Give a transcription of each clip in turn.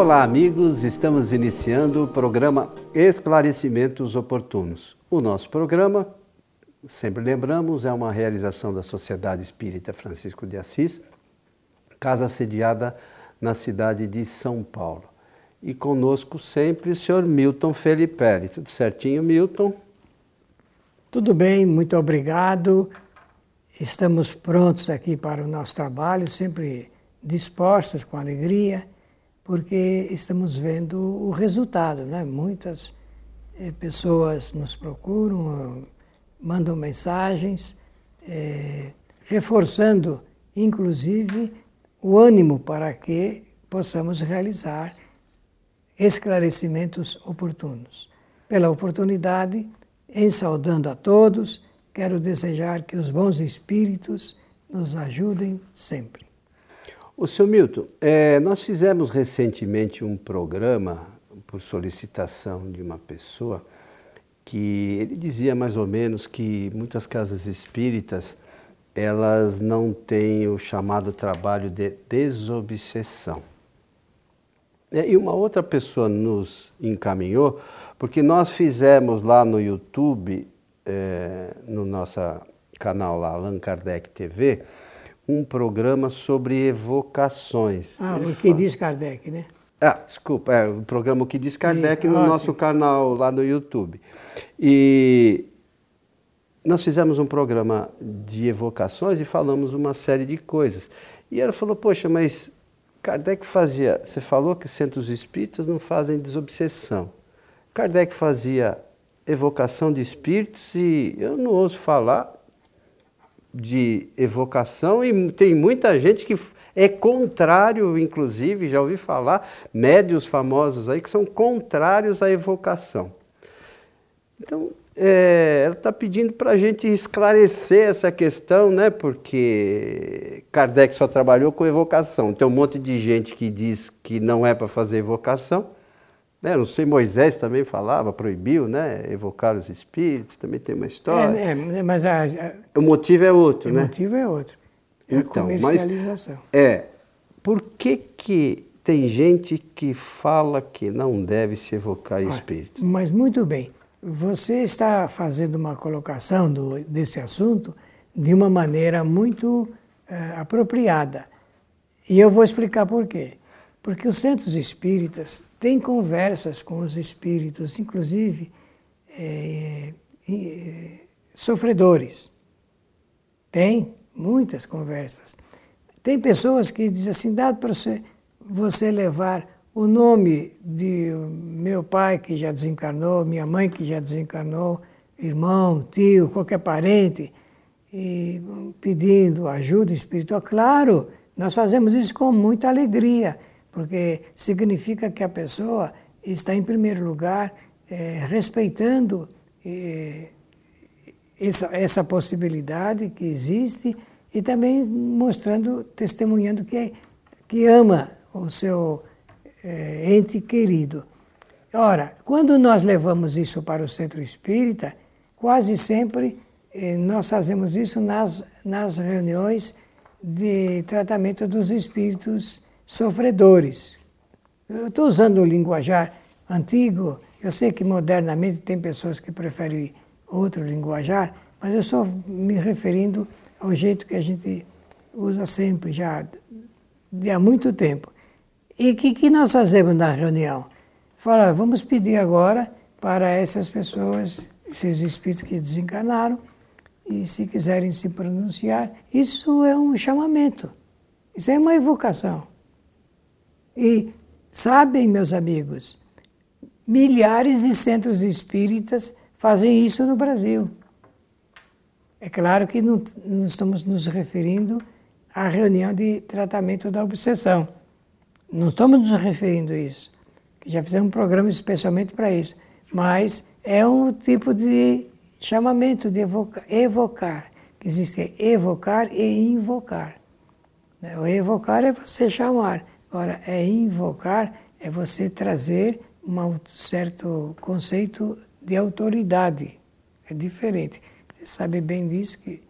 Olá, amigos. Estamos iniciando o programa Esclarecimentos Oportunos. O nosso programa, sempre lembramos, é uma realização da Sociedade Espírita Francisco de Assis, casa sediada na cidade de São Paulo. E conosco sempre o senhor Milton Felipe. Tudo certinho, Milton? Tudo bem, muito obrigado. Estamos prontos aqui para o nosso trabalho, sempre dispostos com alegria, porque estamos vendo o resultado, né? Muitas eh, pessoas nos procuram, mandam mensagens, eh, reforçando, inclusive, o ânimo para que possamos realizar esclarecimentos oportunos. Pela oportunidade, em saudando a todos, quero desejar que os bons espíritos nos ajudem sempre. O seu Milton, é, nós fizemos recentemente um programa por solicitação de uma pessoa que ele dizia mais ou menos que muitas casas espíritas elas não têm o chamado trabalho de desobsessão. E uma outra pessoa nos encaminhou porque nós fizemos lá no YouTube, é, no nosso canal lá, Allan Kardec TV, um programa sobre evocações. Ah, Ele o que fala... diz Kardec, né? Ah, desculpa, é o programa O que diz Kardec no ótimo. nosso canal lá no YouTube. E nós fizemos um programa de evocações e falamos uma série de coisas. E ela falou, poxa, mas Kardec fazia, você falou que centros espíritas não fazem desobsessão. Kardec fazia evocação de espíritos e eu não ouso falar de evocação e tem muita gente que é contrário, inclusive, já ouvi falar, médios famosos aí que são contrários à evocação. Então, é, ela está pedindo para a gente esclarecer essa questão, né? Porque Kardec só trabalhou com evocação. Tem um monte de gente que diz que não é para fazer evocação. Né? Não sei, Moisés também falava, proibiu, né? Evocar os espíritos, também tem uma história. É, é mas a, a, o motivo é outro, o né? O motivo é outro. É então, a comercialização. Mas, é, por que que tem gente que fala que não deve se evocar espíritos? Mas muito bem, você está fazendo uma colocação do, desse assunto de uma maneira muito é, apropriada. E eu vou explicar por quê. Porque os centros espíritas têm conversas com os espíritos, inclusive é, é, sofredores. Tem muitas conversas. Tem pessoas que dizem assim, dado para você, você levar o nome de meu pai que já desencarnou, minha mãe que já desencarnou, irmão, tio, qualquer parente, e pedindo ajuda espiritual. Claro, nós fazemos isso com muita alegria porque significa que a pessoa está, em primeiro lugar, é, respeitando é, essa, essa possibilidade que existe e também mostrando, testemunhando que, que ama o seu é, ente querido. Ora, quando nós levamos isso para o centro espírita, quase sempre nós fazemos isso nas, nas reuniões de tratamento dos espíritos sofredores. Eu estou usando o linguajar antigo, eu sei que modernamente tem pessoas que preferem outro linguajar, mas eu estou me referindo ao jeito que a gente usa sempre, já há muito tempo. E o que, que nós fazemos na reunião? Fala, vamos pedir agora para essas pessoas, esses espíritos que desencarnaram, e se quiserem se pronunciar, isso é um chamamento, isso é uma evocação. E sabem, meus amigos, milhares de centros espíritas fazem isso no Brasil. É claro que não, não estamos nos referindo à reunião de tratamento da obsessão. Não estamos nos referindo a isso. Já fizemos um programa especialmente para isso. Mas é um tipo de chamamento de evocar, que existe evocar e invocar. O evocar é você chamar. Ora, é invocar, é você trazer um certo conceito de autoridade. É diferente. Você sabe bem disso, que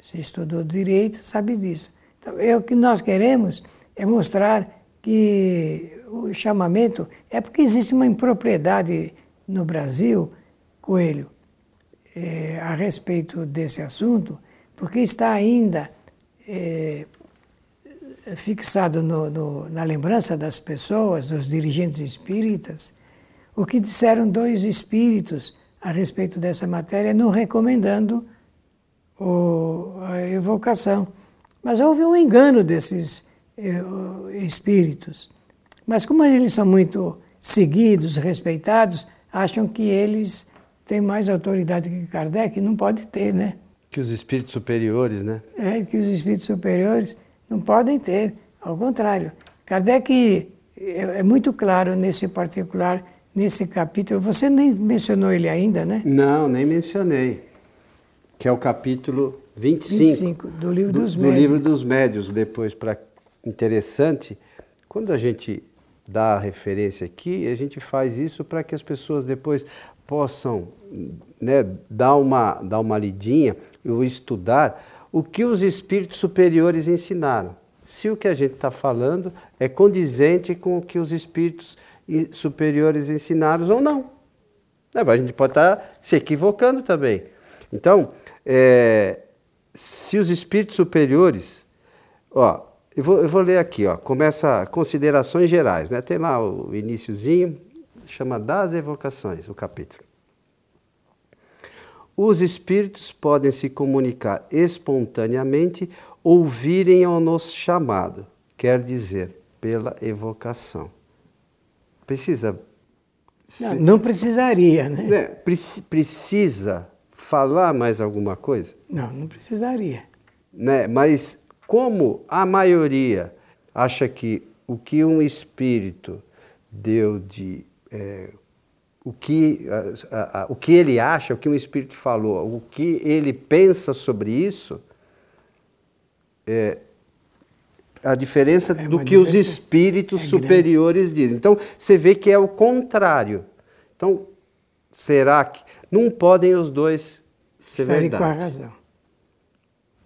você estudou direito, sabe disso. Então, é o que nós queremos é mostrar que o chamamento é porque existe uma impropriedade no Brasil, Coelho, é, a respeito desse assunto, porque está ainda é, fixado no, no, na lembrança das pessoas, dos dirigentes espíritas, o que disseram dois espíritos a respeito dessa matéria, não recomendando o, a evocação. Mas houve um engano desses eh, espíritos. Mas como eles são muito seguidos, respeitados, acham que eles têm mais autoridade que Kardec, não pode ter, né? Que os espíritos superiores, né? É, que os espíritos superiores não podem ter, ao contrário. Kardec é, é muito claro nesse particular, nesse capítulo. Você nem mencionou ele ainda, né? Não, nem mencionei. Que é o capítulo 25, 25 do livro dos do, médios. Do livro dos médios, depois para interessante, quando a gente dá a referência aqui, a gente faz isso para que as pessoas depois possam né, dar, uma, dar uma lidinha ou estudar o que os espíritos superiores ensinaram. Se o que a gente está falando é condizente com o que os espíritos superiores ensinaram ou não. Né, a gente pode estar tá se equivocando também. Então, é, se os espíritos superiores, ó, eu vou, eu vou ler aqui, ó, começa considerações gerais, né? Tem lá o iníciozinho, chama das evocações, o capítulo. Os espíritos podem se comunicar espontaneamente ou virem ao nosso chamado, quer dizer, pela evocação. Precisa. Não, não precisaria, né? né? Precisa falar mais alguma coisa? Não, não precisaria. Né? Mas como a maioria acha que o que um espírito deu de é, o que, a, a, o que ele acha, o que um espírito falou, o que ele pensa sobre isso, é a diferença é do que os espíritos é superiores dizem. Então, você vê que é o contrário. Então, será que não podem os dois ser Série verdade? com a razão.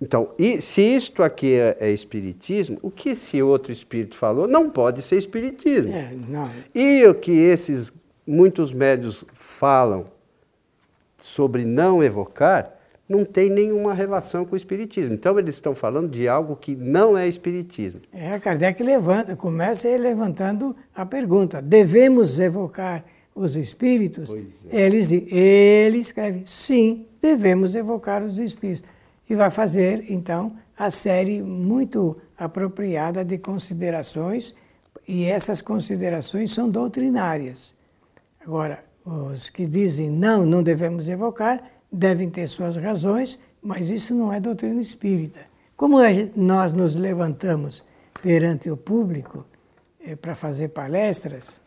Então, e se isto aqui é, é, espiritismo, o que esse outro espírito falou não pode ser espiritismo. É. E o que esses muitos médios falam sobre não evocar, não tem nenhuma relação com o espiritismo. Então eles estão falando de algo que não é espiritismo. É, Kardec levanta, começa levantando a pergunta: devemos evocar os espíritos? É. Eles, ele escreve: sim, devemos evocar os espíritos. E vai fazer, então, a série muito apropriada de considerações, e essas considerações são doutrinárias. Agora, os que dizem não, não devemos evocar, devem ter suas razões, mas isso não é doutrina espírita. Como nós nos levantamos perante o público é, para fazer palestras,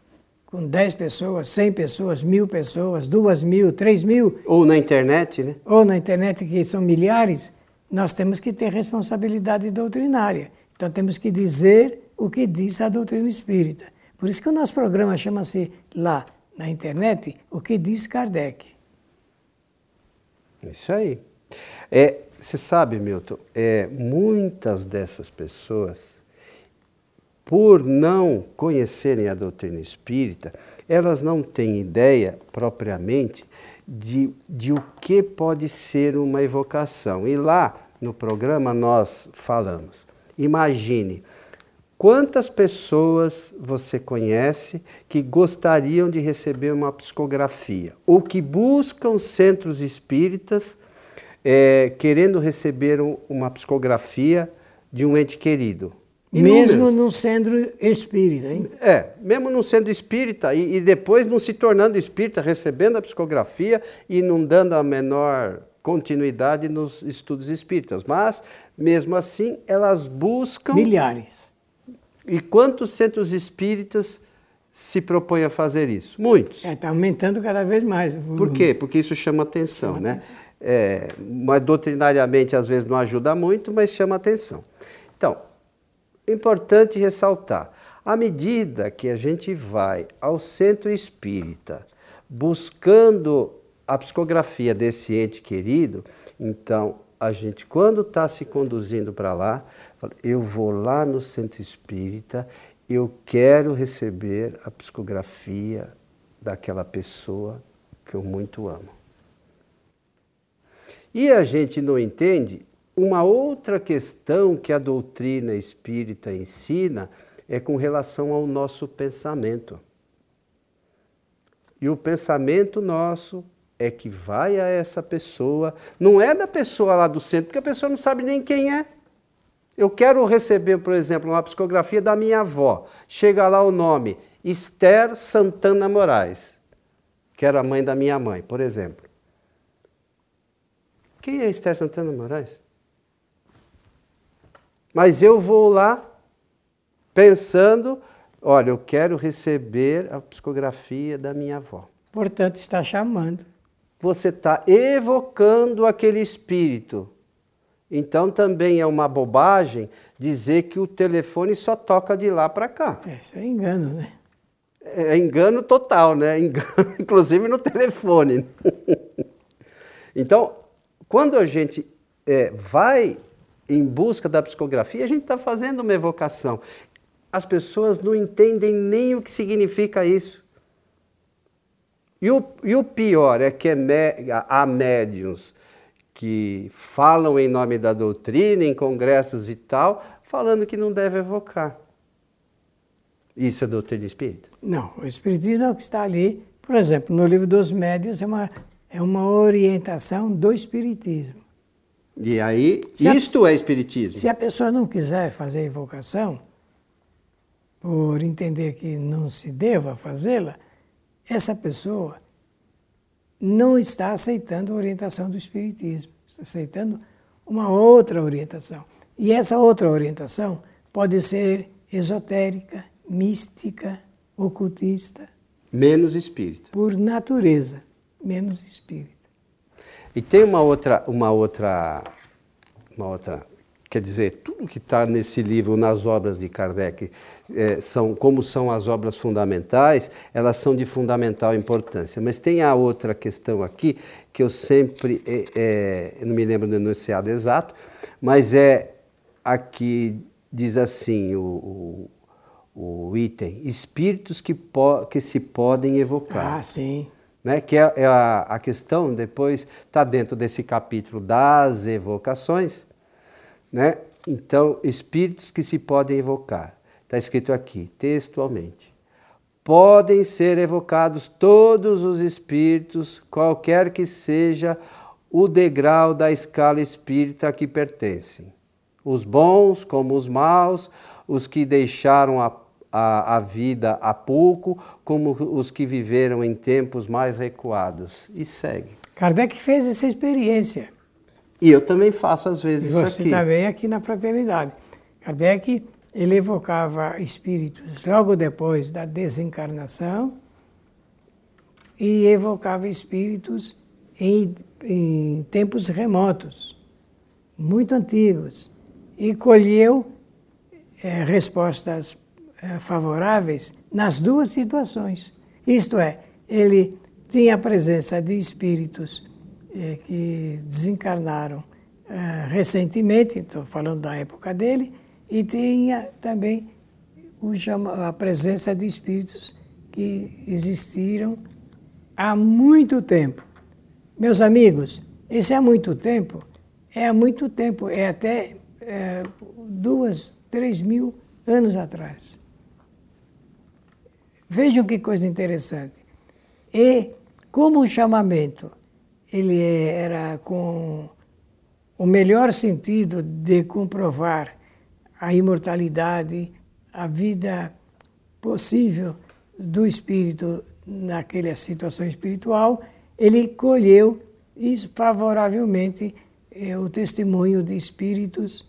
com 10 pessoas, 100 pessoas, mil pessoas, duas mil, três mil. Ou na internet, né? Ou na internet, que são milhares, nós temos que ter responsabilidade doutrinária. Então temos que dizer o que diz a doutrina espírita. Por isso que o nosso programa chama-se lá na internet o que diz Kardec. Isso aí. É, você sabe, Milton, é, muitas dessas pessoas, por não conhecerem a doutrina espírita, elas não têm ideia propriamente de, de o que pode ser uma evocação. E lá no programa nós falamos. Imagine Quantas pessoas você conhece que gostariam de receber uma psicografia ou que buscam centros espíritas é, querendo receber uma psicografia de um ente querido? Inúmeros. Mesmo não sendo espírita, hein? É, mesmo não sendo espírita e, e depois não se tornando espírita, recebendo a psicografia e não dando a menor continuidade nos estudos espíritas. Mas, mesmo assim, elas buscam. Milhares e quantos centros espíritas se propõem a fazer isso? Muitos. Está é, tá aumentando cada vez mais. Por quê? Porque isso chama atenção, chama né? Atenção. É, mas doutrinariamente às vezes não ajuda muito, mas chama atenção. Então, importante ressaltar, à medida que a gente vai ao centro espírita buscando a psicografia desse ente querido, então a gente, quando está se conduzindo para lá, eu vou lá no centro espírita eu quero receber a psicografia daquela pessoa que eu muito amo. E a gente não entende uma outra questão que a doutrina espírita ensina é com relação ao nosso pensamento. E o pensamento nosso é que vai a essa pessoa, não é da pessoa lá do centro, porque a pessoa não sabe nem quem é. Eu quero receber, por exemplo, uma psicografia da minha avó. Chega lá o nome Esther Santana Moraes, que era a mãe da minha mãe, por exemplo. Quem é Esther Santana Moraes? Mas eu vou lá pensando, olha, eu quero receber a psicografia da minha avó. Portanto, está chamando. Você está evocando aquele espírito. Então também é uma bobagem dizer que o telefone só toca de lá para cá. É, isso é engano, né? É engano total, né? Engano, inclusive no telefone. então, quando a gente é, vai em busca da psicografia, a gente está fazendo uma evocação. As pessoas não entendem nem o que significa isso. E o, e o pior é que é há médiums que falam em nome da doutrina, em congressos e tal, falando que não deve evocar. Isso é doutrina espírita? Não, o espiritismo é o que está ali. Por exemplo, no livro dos médios é uma, é uma orientação do espiritismo. E aí, se isto a, é espiritismo. Se a pessoa não quiser fazer invocação, por entender que não se deva fazê-la, essa pessoa não está aceitando a orientação do espiritismo, está aceitando uma outra orientação. E essa outra orientação pode ser esotérica, mística, ocultista. Menos espírita. Por natureza, menos espírita. E tem uma outra, uma outra, uma outra, quer dizer, tudo que está nesse livro, nas obras de Kardec, é, são como são as obras fundamentais, elas são de fundamental importância. Mas tem a outra questão aqui que eu sempre, é, é, não me lembro do enunciado exato, mas é aqui diz assim o, o, o item: espíritos que, po, que se podem evocar. Ah, sim né, que é, é a, a, questão, depois está dentro desse capítulo das evocações, né? Então, espíritos que se podem evocar. Está escrito aqui, textualmente. Podem ser evocados todos os espíritos, qualquer que seja o degrau da escala espírita a que pertencem. Os bons como os maus, os que deixaram a a, a vida há pouco, como os que viveram em tempos mais recuados. E segue. Kardec fez essa experiência. E eu também faço às vezes e isso aqui. Você também aqui na fraternidade. Kardec ele evocava espíritos logo depois da desencarnação e evocava espíritos em, em tempos remotos, muito antigos, e colheu é, respostas eh, favoráveis nas duas situações. Isto é, ele tinha a presença de espíritos eh, que desencarnaram eh, recentemente, estou falando da época dele, e tinha também a presença de espíritos que existiram há muito tempo. Meus amigos, esse há muito tempo é há muito tempo, é até é, duas, três mil anos atrás. Vejam que coisa interessante. E como o chamamento ele era com o melhor sentido de comprovar a imortalidade, a vida possível do espírito naquela situação espiritual, ele colheu favoravelmente eh, o testemunho de espíritos,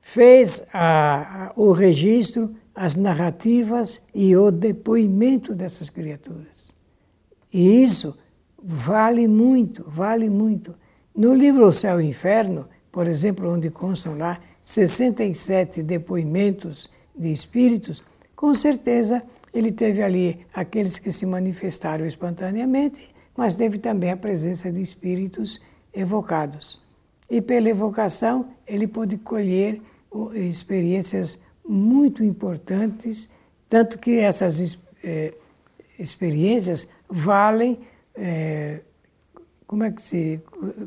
fez a, a, o registro as narrativas e o depoimento dessas criaturas. E isso vale muito, vale muito. No livro O Céu e o Inferno, por exemplo, onde constam lá 67 depoimentos de espíritos, com certeza ele teve ali aqueles que se manifestaram espontaneamente, mas teve também a presença de espíritos evocados. E pela evocação, ele pôde colher experiências muito importantes, tanto que essas é, experiências valem, é, como é que se,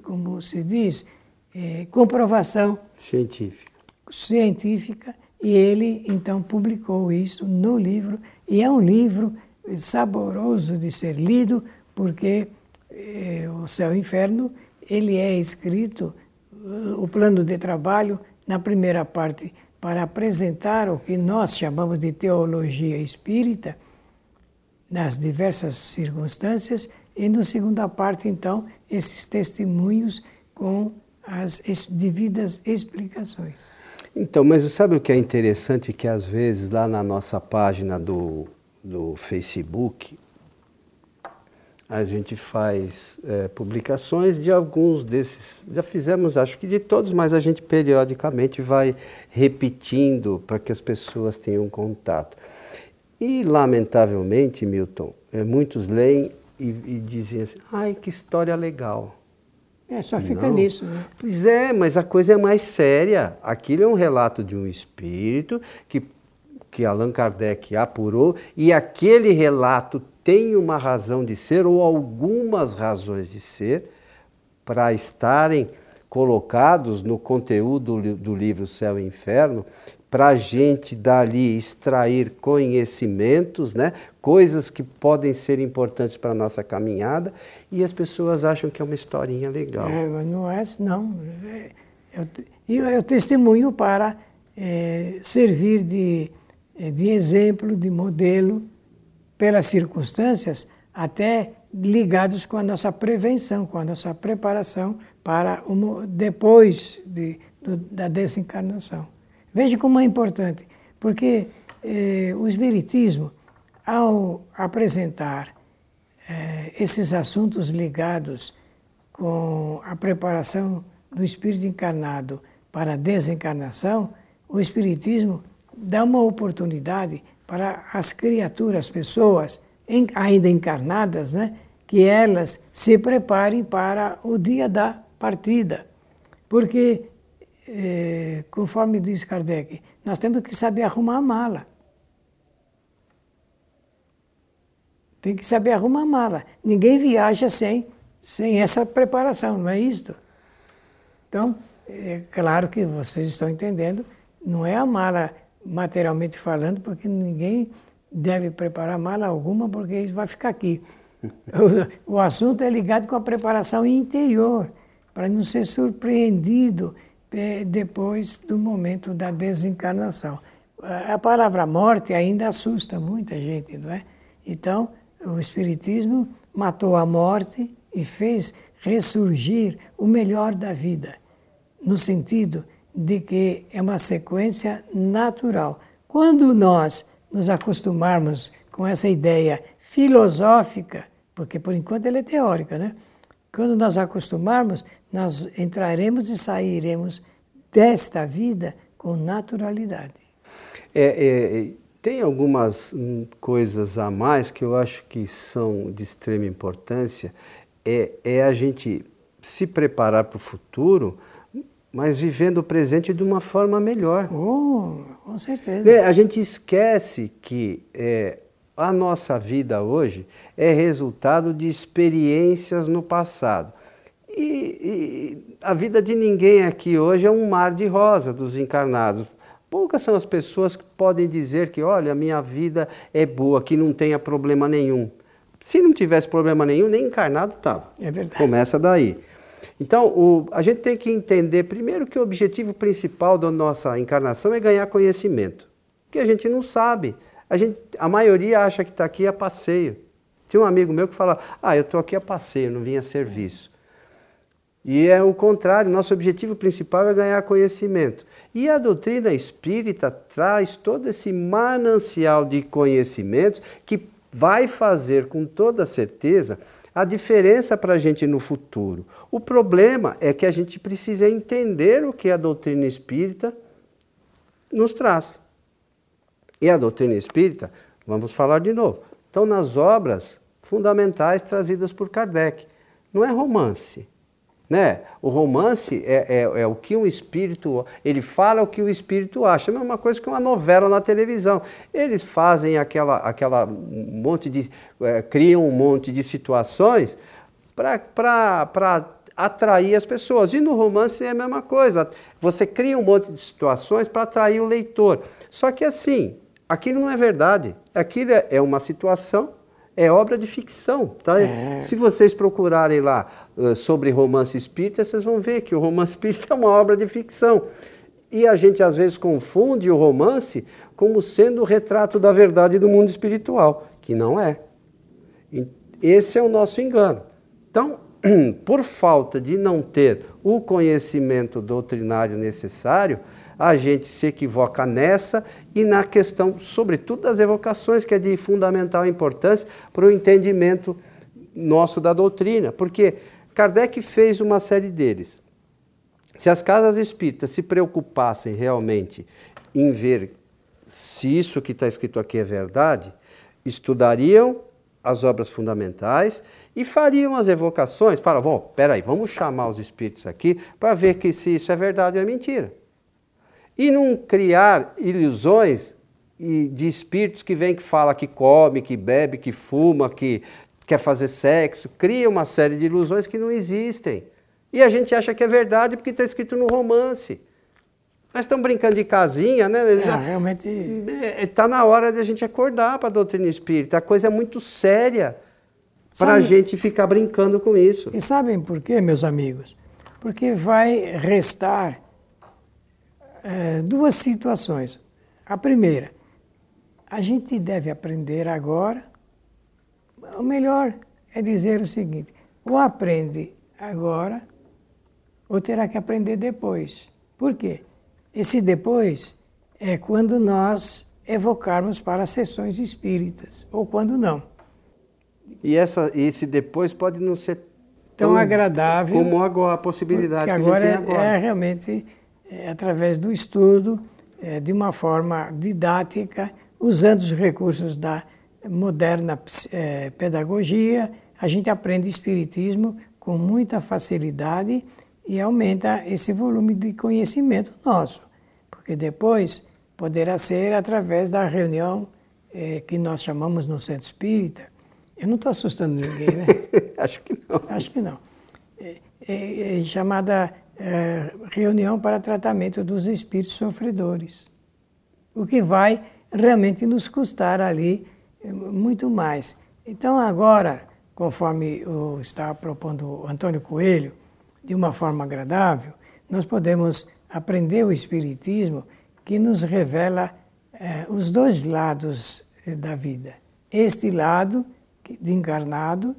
como se diz, é, comprovação científica. científica. E ele então publicou isso no livro, e é um livro saboroso de ser lido, porque é, o Céu e o Inferno ele é escrito, o plano de trabalho, na primeira parte, para apresentar o que nós chamamos de teologia espírita, nas diversas circunstâncias, e na segunda parte, então, esses testemunhos com as devidas explicações. Então, mas sabe o que é interessante? Que às vezes lá na nossa página do, do Facebook, a gente faz é, publicações de alguns desses. Já fizemos, acho que de todos, mas a gente periodicamente vai repetindo para que as pessoas tenham contato. E, lamentavelmente, Milton, é, muitos leem e, e dizem assim: ai, que história legal. É, só fica Não. nisso. Né? Pois é, mas a coisa é mais séria. Aquilo é um relato de um espírito que, que Allan Kardec apurou, e aquele relato tem uma razão de ser ou algumas razões de ser para estarem colocados no conteúdo do livro Céu e Inferno, para a gente dali extrair conhecimentos, né? coisas que podem ser importantes para a nossa caminhada, e as pessoas acham que é uma historinha legal. É, não é, não. E é, é, é, testemunho para é, servir de, de exemplo, de modelo pelas circunstâncias, até ligados com a nossa prevenção, com a nossa preparação para uma, depois de, do, da desencarnação. Veja como é importante, porque eh, o Espiritismo, ao apresentar eh, esses assuntos ligados com a preparação do espírito encarnado para a desencarnação, o Espiritismo dá uma oportunidade para as criaturas, pessoas ainda encarnadas, né, que elas se preparem para o dia da partida. Porque, eh, conforme diz Kardec, nós temos que saber arrumar a mala. Tem que saber arrumar a mala. Ninguém viaja sem, sem essa preparação, não é isso? Então, é claro que vocês estão entendendo, não é a mala materialmente falando, porque ninguém deve preparar mala alguma, porque isso vai ficar aqui. o, o assunto é ligado com a preparação interior, para não ser surpreendido depois do momento da desencarnação. A palavra morte ainda assusta muita gente, não é? Então, o Espiritismo matou a morte e fez ressurgir o melhor da vida, no sentido de que é uma sequência natural. Quando nós nos acostumarmos com essa ideia filosófica, porque por enquanto ela é teórica, né? Quando nós acostumarmos, nós entraremos e sairemos desta vida com naturalidade. É, é, tem algumas hum, coisas a mais que eu acho que são de extrema importância. É, é a gente se preparar para o futuro mas vivendo o presente de uma forma melhor. Oh, com certeza. É, a gente esquece que é, a nossa vida hoje é resultado de experiências no passado. E, e, a vida de ninguém aqui hoje é um mar de rosa dos encarnados. Poucas são as pessoas que podem dizer que, olha, a minha vida é boa, que não tenha problema nenhum. Se não tivesse problema nenhum, nem encarnado estava. É verdade. Começa daí. Então, o, a gente tem que entender primeiro que o objetivo principal da nossa encarnação é ganhar conhecimento. Que a gente não sabe. A, gente, a maioria acha que está aqui a passeio. Tinha um amigo meu que fala: Ah, eu estou aqui a passeio, não vim a serviço. E é o contrário, nosso objetivo principal é ganhar conhecimento. E a doutrina espírita traz todo esse manancial de conhecimentos que vai fazer com toda certeza a diferença para a gente no futuro. O problema é que a gente precisa entender o que a doutrina espírita nos traz. E a doutrina espírita, vamos falar de novo, estão nas obras fundamentais trazidas por Kardec. Não é romance, Né? O romance é, é, é, o que um espírito. Ele fala o que o espírito acha. É a mesma coisa que uma novela na televisão. Eles fazem aquela, aquela monte de. É, criam um monte de situações para atrair as pessoas. E no romance é a mesma coisa. Você cria um monte de situações para atrair o leitor. Só que assim, aquilo não é verdade. Aquilo é, é uma situação é obra de ficção. Tá? É. Se vocês procurarem lá sobre romance espírita, vocês vão ver que o romance espírita é uma obra de ficção. E a gente às vezes confunde o romance como sendo o retrato da verdade do mundo espiritual, que não é. Esse é o nosso engano. Então, por falta de não ter o conhecimento doutrinário necessário, a gente se equivoca nessa e na questão, sobretudo, das evocações, que é de fundamental importância para o entendimento nosso da doutrina. Porque Kardec fez uma série deles. Se as casas espíritas se preocupassem realmente em ver se isso que está escrito aqui é verdade, estudariam as obras fundamentais e fariam as evocações. Para, bom, peraí, vamos chamar os espíritos aqui para ver que se isso é verdade ou é mentira. E não criar ilusões de espíritos que vêm que fala que come, que bebe, que fuma, que quer fazer sexo, cria uma série de ilusões que não existem. E a gente acha que é verdade porque está escrito no romance. Nós estamos brincando de casinha, né? É, Já, realmente. Está é, na hora de a gente acordar para a doutrina espírita. A coisa é muito séria para a gente ficar brincando com isso. E sabem por quê, meus amigos? Porque vai restar é, duas situações. A primeira, a gente deve aprender agora. O melhor é dizer o seguinte: ou aprende agora, ou terá que aprender depois. Por quê? Esse depois é quando nós evocarmos para sessões espíritas, ou quando não. E essa, esse depois pode não ser tão, tão agradável como agora a possibilidade que agora, a tem agora. É, é realmente é, através do estudo, é, de uma forma didática, usando os recursos da moderna é, pedagogia, a gente aprende espiritismo com muita facilidade e aumenta esse volume de conhecimento nosso, porque depois poderá ser através da reunião é, que nós chamamos no centro espírita. Eu não estou assustando ninguém, né? Acho que não. Acho que não. É, é, chamada reunião para tratamento dos espíritos sofredores, o que vai realmente nos custar ali muito mais. Então, agora, conforme o está propondo o Antônio Coelho, de uma forma agradável, nós podemos aprender o Espiritismo que nos revela é, os dois lados é, da vida. Este lado de encarnado,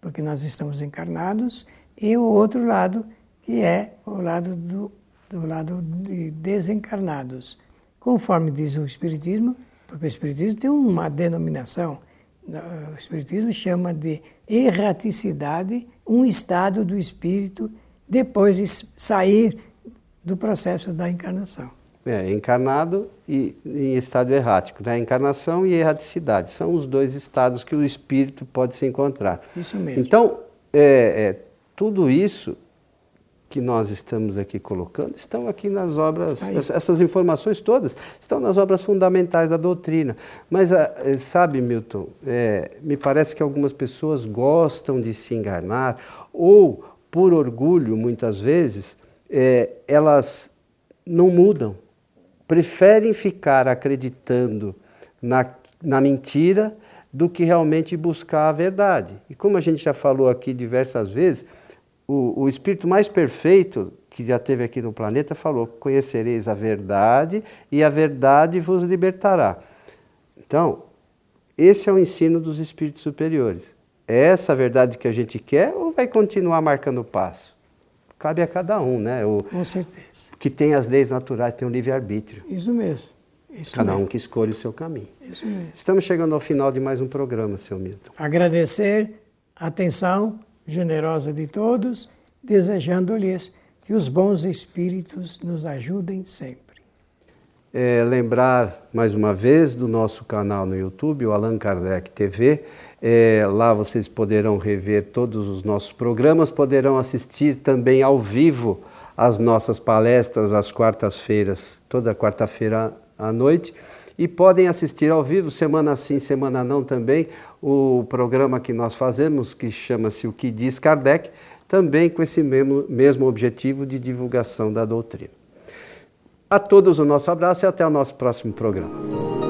porque nós estamos encarnados, e o outro lado que é o lado do, do lado de desencarnados. Conforme diz o Espiritismo, porque o Espiritismo tem uma denominação, o Espiritismo chama de erraticidade, um estado do espírito depois de sair do processo da encarnação. É, encarnado e em estado errático. Né? Encarnação e erraticidade são os dois estados que o espírito pode se encontrar. Isso mesmo. Então, é, é, tudo isso que nós estamos aqui colocando estão aqui nas obras, essas informações todas estão nas obras fundamentais da doutrina. Mas, ah, eh, sabe, Milton, é, me parece que algumas pessoas gostam de se enganar ou, por orgulho, muitas vezes, é, elas não mudam, preferem ficar acreditando na, na mentira do que realmente buscar a verdade. E como a gente já falou aqui diversas vezes, o, o espírito mais perfeito que já teve aqui no planeta falou: Conhecereis a verdade e a verdade vos libertará. Então, esse é o ensino dos espíritos superiores. É essa a verdade que a gente quer ou vai continuar marcando o passo? Cabe a cada um, né? O, Com certeza. Que tem as leis naturais, tem o livre-arbítrio. Isso mesmo. Isso cada mesmo. um que escolhe o seu caminho. Isso mesmo. Estamos chegando ao final de mais um programa, seu Milton. Agradecer atenção generosa de todos, desejando-lhes que os bons espíritos nos ajudem sempre. É, lembrar mais uma vez do nosso canal no YouTube, o Allan Kardec TV. É, lá vocês poderão rever todos os nossos programas, poderão assistir também ao vivo as nossas palestras às quartas-feiras, toda quarta-feira à noite. E podem assistir ao vivo, semana sim, semana não também, o programa que nós fazemos, que chama-se O que diz Kardec, também com esse mesmo, mesmo objetivo de divulgação da doutrina. A todos o nosso abraço e até o nosso próximo programa.